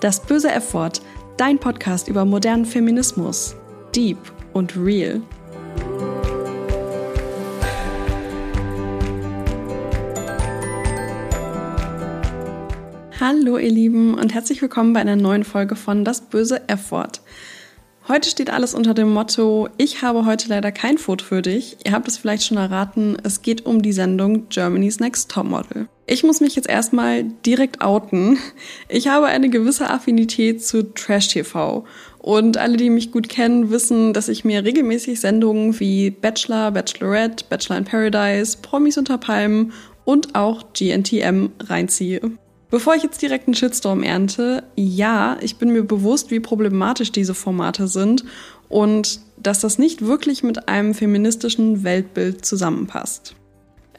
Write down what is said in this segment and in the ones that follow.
Das böse F-Wort, dein Podcast über modernen Feminismus. Deep und real. Hallo ihr Lieben und herzlich willkommen bei einer neuen Folge von Das böse F-Wort. Heute steht alles unter dem Motto, ich habe heute leider kein Foto für dich. Ihr habt es vielleicht schon erraten, es geht um die Sendung Germany's Next Topmodel. Ich muss mich jetzt erstmal direkt outen. Ich habe eine gewisse Affinität zu Trash-TV. Und alle, die mich gut kennen, wissen, dass ich mir regelmäßig Sendungen wie Bachelor, Bachelorette, Bachelor in Paradise, Promis unter Palmen und auch GNTM reinziehe. Bevor ich jetzt direkt einen Shitstorm ernte, ja, ich bin mir bewusst, wie problematisch diese Formate sind und dass das nicht wirklich mit einem feministischen Weltbild zusammenpasst.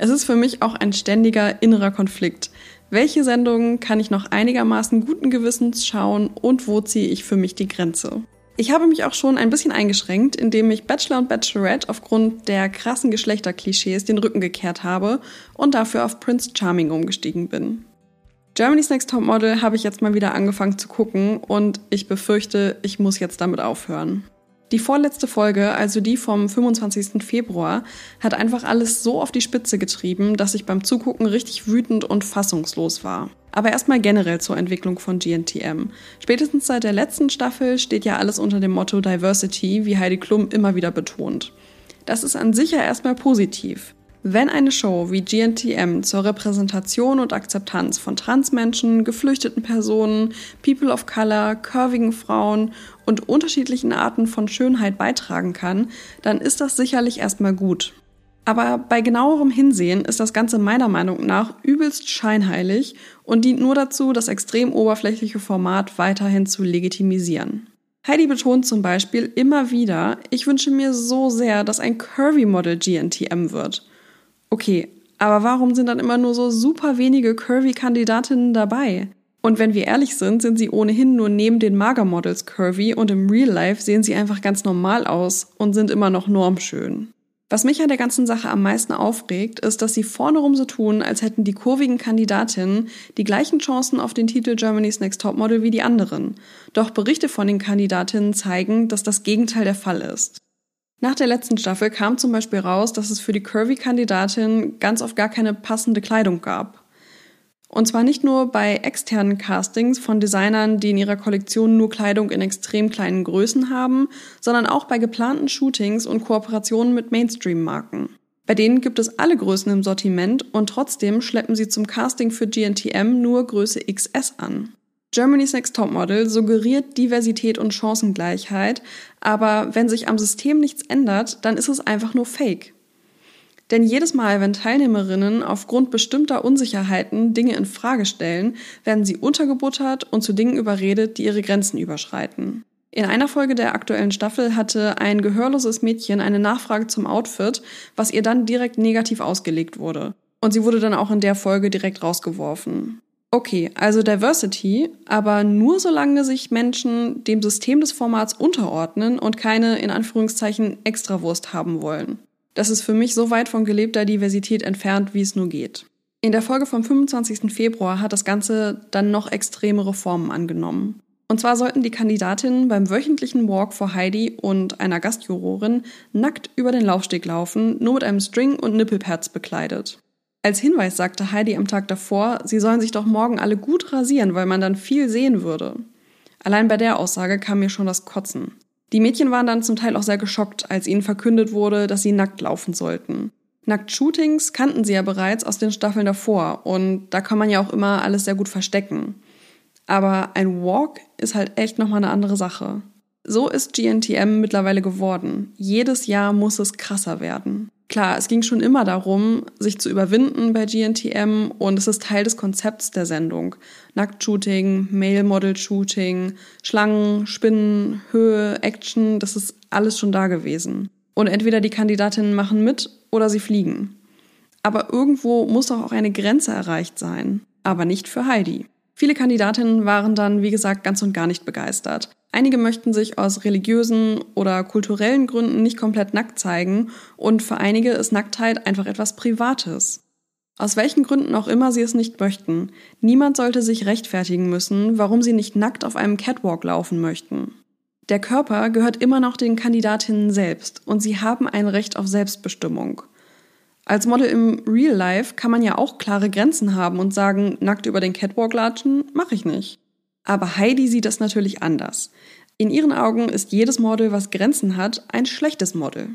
Es ist für mich auch ein ständiger innerer Konflikt. Welche Sendungen kann ich noch einigermaßen guten Gewissens schauen und wo ziehe ich für mich die Grenze? Ich habe mich auch schon ein bisschen eingeschränkt, indem ich Bachelor und Bachelorette aufgrund der krassen Geschlechterklischees den Rücken gekehrt habe und dafür auf Prince Charming umgestiegen bin. Germany's Next Top Model habe ich jetzt mal wieder angefangen zu gucken und ich befürchte, ich muss jetzt damit aufhören. Die vorletzte Folge, also die vom 25. Februar, hat einfach alles so auf die Spitze getrieben, dass ich beim Zugucken richtig wütend und fassungslos war. Aber erstmal generell zur Entwicklung von GNTM. Spätestens seit der letzten Staffel steht ja alles unter dem Motto Diversity, wie Heidi Klum immer wieder betont. Das ist an sich ja erstmal positiv. Wenn eine Show wie GNTM zur Repräsentation und Akzeptanz von Transmenschen, geflüchteten Personen, People of Color, curvigen Frauen und unterschiedlichen Arten von Schönheit beitragen kann, dann ist das sicherlich erstmal gut. Aber bei genauerem Hinsehen ist das Ganze meiner Meinung nach übelst scheinheilig und dient nur dazu, das extrem oberflächliche Format weiterhin zu legitimisieren. Heidi betont zum Beispiel immer wieder, ich wünsche mir so sehr, dass ein Curvy-Model GNTM wird. Okay, aber warum sind dann immer nur so super wenige Curvy-Kandidatinnen dabei? Und wenn wir ehrlich sind, sind sie ohnehin nur neben den Magermodels curvy und im Real Life sehen sie einfach ganz normal aus und sind immer noch normschön. Was mich an der ganzen Sache am meisten aufregt, ist, dass sie vornerum so tun, als hätten die kurvigen Kandidatinnen die gleichen Chancen auf den Titel Germany's Next Topmodel wie die anderen. Doch Berichte von den Kandidatinnen zeigen, dass das Gegenteil der Fall ist. Nach der letzten Staffel kam zum Beispiel raus, dass es für die Curvy-Kandidatin ganz oft gar keine passende Kleidung gab. Und zwar nicht nur bei externen Castings von Designern, die in ihrer Kollektion nur Kleidung in extrem kleinen Größen haben, sondern auch bei geplanten Shootings und Kooperationen mit Mainstream-Marken. Bei denen gibt es alle Größen im Sortiment und trotzdem schleppen sie zum Casting für GNTM nur Größe XS an. Germany's Next Topmodel suggeriert Diversität und Chancengleichheit, aber wenn sich am System nichts ändert, dann ist es einfach nur Fake. Denn jedes Mal, wenn Teilnehmerinnen aufgrund bestimmter Unsicherheiten Dinge in Frage stellen, werden sie untergebuttert und zu Dingen überredet, die ihre Grenzen überschreiten. In einer Folge der aktuellen Staffel hatte ein gehörloses Mädchen eine Nachfrage zum Outfit, was ihr dann direkt negativ ausgelegt wurde. Und sie wurde dann auch in der Folge direkt rausgeworfen. Okay, also Diversity, aber nur solange sich Menschen dem System des Formats unterordnen und keine in Anführungszeichen Extrawurst haben wollen. Das ist für mich so weit von gelebter Diversität entfernt, wie es nur geht. In der Folge vom 25. Februar hat das Ganze dann noch extremere Formen angenommen. Und zwar sollten die Kandidatinnen beim wöchentlichen Walk vor Heidi und einer Gastjurorin nackt über den Laufsteg laufen, nur mit einem String und Nippelpads bekleidet. Als Hinweis sagte Heidi am Tag davor, sie sollen sich doch morgen alle gut rasieren, weil man dann viel sehen würde. Allein bei der Aussage kam mir schon das Kotzen. Die Mädchen waren dann zum Teil auch sehr geschockt, als ihnen verkündet wurde, dass sie nackt laufen sollten. Nackt-Shootings kannten sie ja bereits aus den Staffeln davor und da kann man ja auch immer alles sehr gut verstecken. Aber ein Walk ist halt echt nochmal eine andere Sache. So ist GNTM mittlerweile geworden. Jedes Jahr muss es krasser werden. Klar, es ging schon immer darum, sich zu überwinden bei GNTM und es ist Teil des Konzepts der Sendung. Nacktshooting, Male-Model-Shooting, Schlangen, Spinnen, Höhe, Action, das ist alles schon da gewesen. Und entweder die Kandidatinnen machen mit oder sie fliegen. Aber irgendwo muss doch auch eine Grenze erreicht sein. Aber nicht für Heidi. Viele Kandidatinnen waren dann, wie gesagt, ganz und gar nicht begeistert. Einige möchten sich aus religiösen oder kulturellen Gründen nicht komplett nackt zeigen und für einige ist Nacktheit einfach etwas Privates. Aus welchen Gründen auch immer sie es nicht möchten, niemand sollte sich rechtfertigen müssen, warum sie nicht nackt auf einem Catwalk laufen möchten. Der Körper gehört immer noch den Kandidatinnen selbst und sie haben ein Recht auf Selbstbestimmung. Als Model im Real Life kann man ja auch klare Grenzen haben und sagen, nackt über den Catwalk latschen, mache ich nicht. Aber Heidi sieht das natürlich anders. In ihren Augen ist jedes Model, was Grenzen hat, ein schlechtes Model.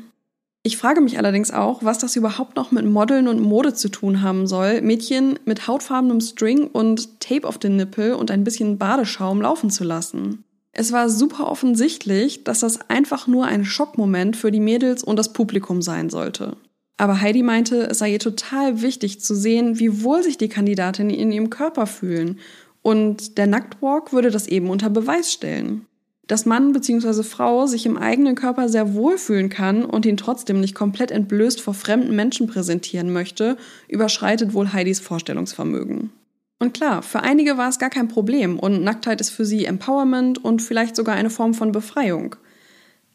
Ich frage mich allerdings auch, was das überhaupt noch mit Modeln und Mode zu tun haben soll, Mädchen mit hautfarbenem String und Tape auf den Nippel und ein bisschen Badeschaum laufen zu lassen. Es war super offensichtlich, dass das einfach nur ein Schockmoment für die Mädels und das Publikum sein sollte. Aber Heidi meinte, es sei ihr total wichtig zu sehen, wie wohl sich die Kandidatinnen in ihrem Körper fühlen. Und der Nacktwalk würde das eben unter Beweis stellen dass Mann bzw. Frau sich im eigenen Körper sehr wohl fühlen kann und ihn trotzdem nicht komplett entblößt vor fremden Menschen präsentieren möchte, überschreitet wohl Heidis Vorstellungsvermögen. Und klar, für einige war es gar kein Problem und Nacktheit ist für sie Empowerment und vielleicht sogar eine Form von Befreiung.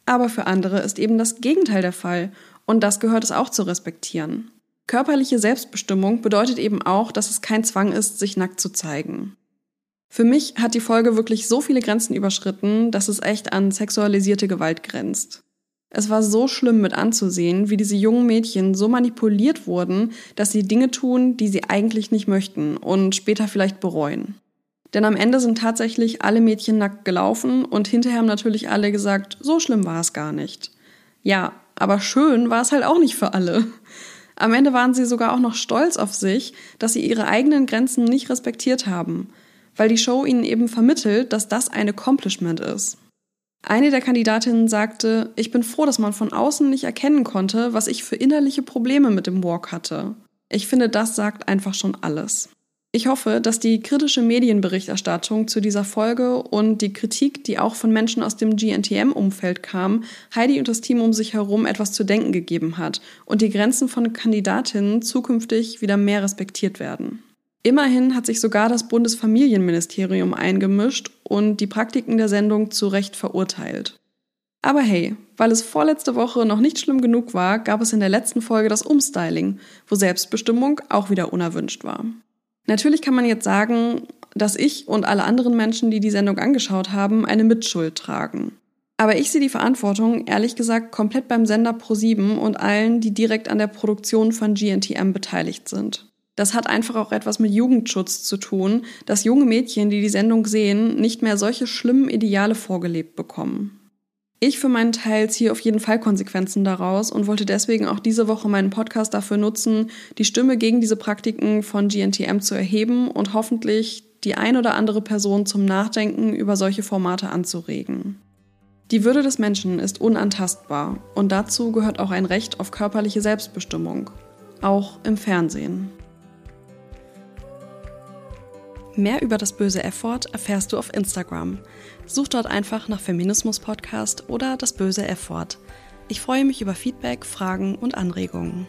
Aber für andere ist eben das Gegenteil der Fall und das gehört es auch zu respektieren. Körperliche Selbstbestimmung bedeutet eben auch, dass es kein Zwang ist, sich nackt zu zeigen. Für mich hat die Folge wirklich so viele Grenzen überschritten, dass es echt an sexualisierte Gewalt grenzt. Es war so schlimm mit anzusehen, wie diese jungen Mädchen so manipuliert wurden, dass sie Dinge tun, die sie eigentlich nicht möchten und später vielleicht bereuen. Denn am Ende sind tatsächlich alle Mädchen nackt gelaufen und hinterher haben natürlich alle gesagt, so schlimm war es gar nicht. Ja, aber schön war es halt auch nicht für alle. Am Ende waren sie sogar auch noch stolz auf sich, dass sie ihre eigenen Grenzen nicht respektiert haben weil die Show ihnen eben vermittelt, dass das ein Accomplishment ist. Eine der Kandidatinnen sagte, ich bin froh, dass man von außen nicht erkennen konnte, was ich für innerliche Probleme mit dem Walk hatte. Ich finde, das sagt einfach schon alles. Ich hoffe, dass die kritische Medienberichterstattung zu dieser Folge und die Kritik, die auch von Menschen aus dem GNTM-Umfeld kam, Heidi und das Team um sich herum etwas zu denken gegeben hat und die Grenzen von Kandidatinnen zukünftig wieder mehr respektiert werden. Immerhin hat sich sogar das Bundesfamilienministerium eingemischt und die Praktiken der Sendung zu Recht verurteilt. Aber hey, weil es vorletzte Woche noch nicht schlimm genug war, gab es in der letzten Folge das Umstyling, wo Selbstbestimmung auch wieder unerwünscht war. Natürlich kann man jetzt sagen, dass ich und alle anderen Menschen, die die Sendung angeschaut haben, eine Mitschuld tragen. Aber ich sehe die Verantwortung, ehrlich gesagt, komplett beim Sender Pro7 und allen, die direkt an der Produktion von GNTM beteiligt sind. Das hat einfach auch etwas mit Jugendschutz zu tun, dass junge Mädchen, die die Sendung sehen, nicht mehr solche schlimmen Ideale vorgelebt bekommen. Ich für meinen Teil ziehe auf jeden Fall Konsequenzen daraus und wollte deswegen auch diese Woche meinen Podcast dafür nutzen, die Stimme gegen diese Praktiken von GNTM zu erheben und hoffentlich die ein oder andere Person zum Nachdenken über solche Formate anzuregen. Die Würde des Menschen ist unantastbar und dazu gehört auch ein Recht auf körperliche Selbstbestimmung, auch im Fernsehen. Mehr über das böse F-Wort erfährst du auf Instagram. Such dort einfach nach Feminismus Podcast oder das böse F-Wort. Ich freue mich über Feedback, Fragen und Anregungen.